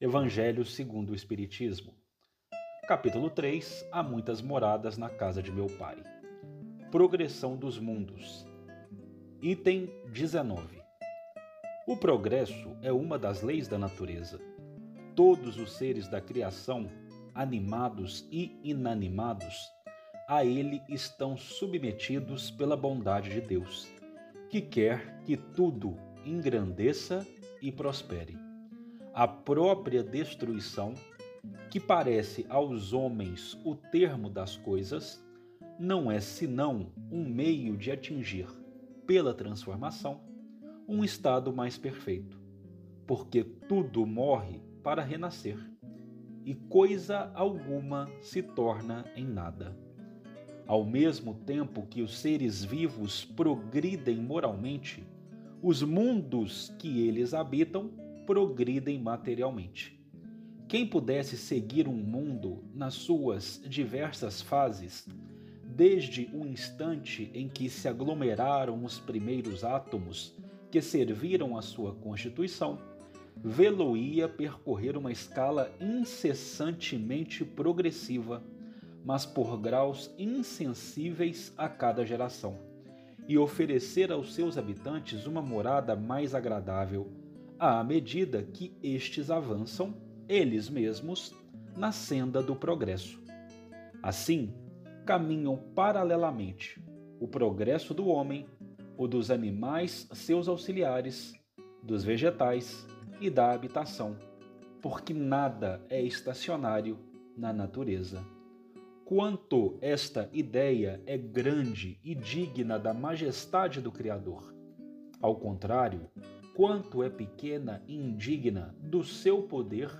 Evangelho segundo o Espiritismo. Capítulo 3 Há muitas moradas na casa de meu Pai. Progressão dos mundos. Item 19. O progresso é uma das leis da natureza. Todos os seres da criação, animados e inanimados, a ele estão submetidos pela bondade de Deus, que quer que tudo engrandeça e prospere. A própria destruição, que parece aos homens o termo das coisas, não é senão um meio de atingir, pela transformação, um estado mais perfeito, porque tudo morre para renascer e coisa alguma se torna em nada. Ao mesmo tempo que os seres vivos progridem moralmente, os mundos que eles habitam progridem materialmente. Quem pudesse seguir um mundo nas suas diversas fases, desde o instante em que se aglomeraram os primeiros átomos que serviram à sua constituição, vê-lo-ia percorrer uma escala incessantemente progressiva, mas por graus insensíveis a cada geração e oferecer aos seus habitantes uma morada mais agradável, à medida que estes avançam, eles mesmos, na senda do progresso. Assim, caminham paralelamente o progresso do homem, o dos animais, seus auxiliares, dos vegetais e da habitação, porque nada é estacionário na natureza quanto esta ideia é grande e digna da majestade do Criador. Ao contrário, quanto é pequena e indigna do seu poder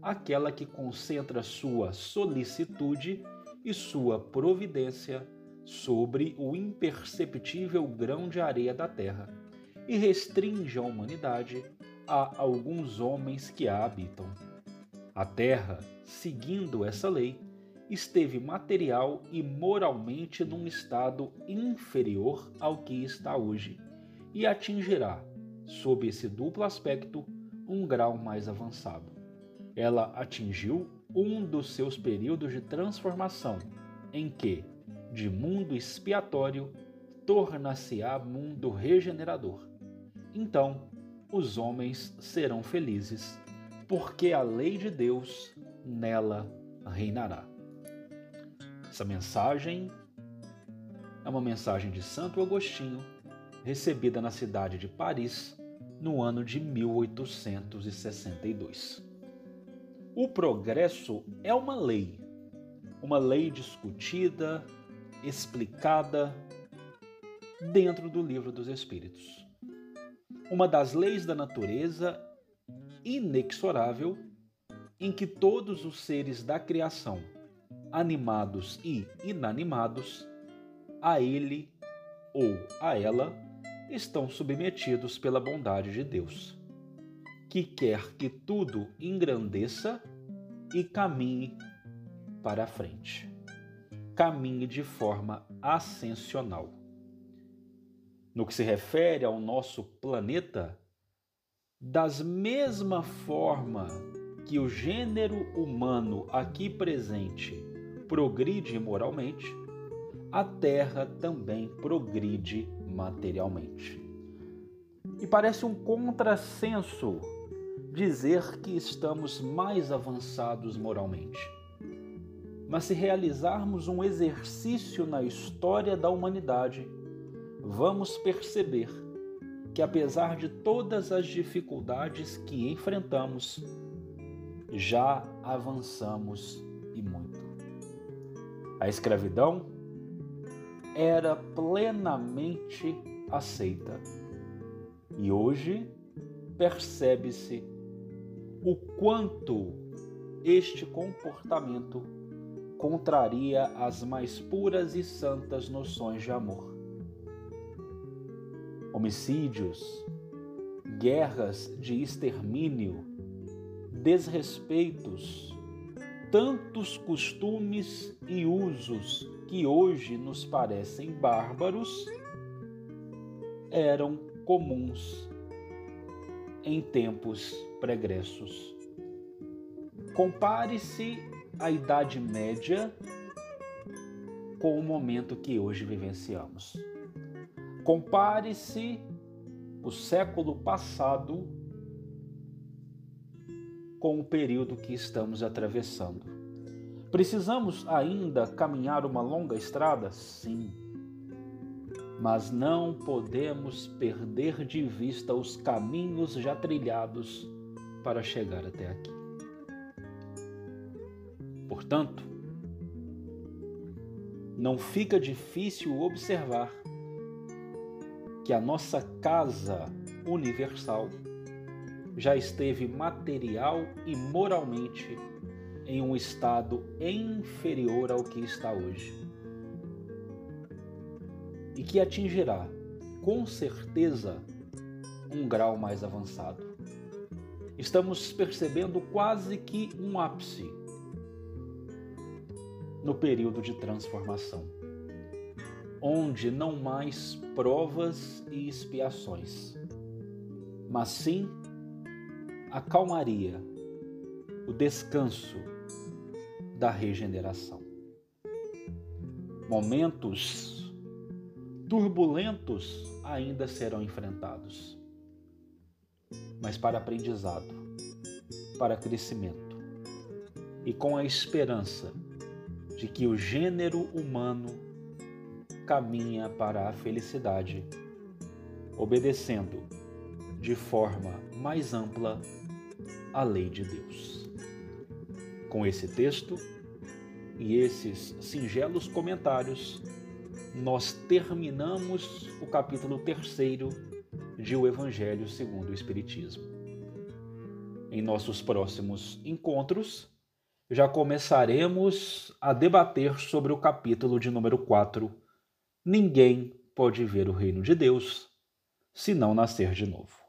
aquela que concentra sua solicitude e sua providência sobre o imperceptível grão de areia da terra e restringe a humanidade a alguns homens que a habitam. A terra, seguindo essa lei, esteve material e moralmente num estado inferior ao que está hoje e atingirá, sob esse duplo aspecto, um grau mais avançado. Ela atingiu um dos seus períodos de transformação, em que, de mundo expiatório, torna-se-á mundo regenerador. Então, os homens serão felizes, porque a lei de Deus nela reinará. Essa mensagem é uma mensagem de Santo Agostinho, recebida na cidade de Paris no ano de 1862. O progresso é uma lei, uma lei discutida, explicada dentro do Livro dos Espíritos. Uma das leis da natureza inexorável em que todos os seres da criação animados e inanimados, a ele ou a ela estão submetidos pela bondade de Deus, que quer que tudo engrandeça e caminhe para a frente. Caminhe de forma ascensional. No que se refere ao nosso planeta, das mesma forma que o gênero humano aqui presente progride moralmente, a terra também progride materialmente. E parece um contrassenso dizer que estamos mais avançados moralmente. Mas se realizarmos um exercício na história da humanidade, vamos perceber que, apesar de todas as dificuldades que enfrentamos, já avançamos e muito. A escravidão era plenamente aceita. E hoje percebe-se o quanto este comportamento contraria as mais puras e santas noções de amor. Homicídios, guerras de extermínio, desrespeitos, tantos costumes e usos que hoje nos parecem bárbaros eram comuns em tempos pregressos. Compare-se a Idade Média com o momento que hoje vivenciamos. Compare-se o século passado com o período que estamos atravessando. Precisamos ainda caminhar uma longa estrada? Sim. Mas não podemos perder de vista os caminhos já trilhados para chegar até aqui. Portanto, não fica difícil observar que a nossa casa universal já esteve material e moralmente em um estado inferior ao que está hoje. E que atingirá, com certeza, um grau mais avançado. Estamos percebendo quase que um ápice no período de transformação onde não mais provas e expiações, mas sim a calmaria, o descanso da regeneração. Momentos turbulentos ainda serão enfrentados, mas para aprendizado, para crescimento e com a esperança de que o gênero humano caminha para a felicidade, obedecendo de forma mais ampla a lei de Deus. Com esse texto e esses singelos comentários, nós terminamos o capítulo terceiro de O Evangelho segundo o Espiritismo. Em nossos próximos encontros, já começaremos a debater sobre o capítulo de número 4 ninguém pode ver o reino de Deus se não nascer de novo.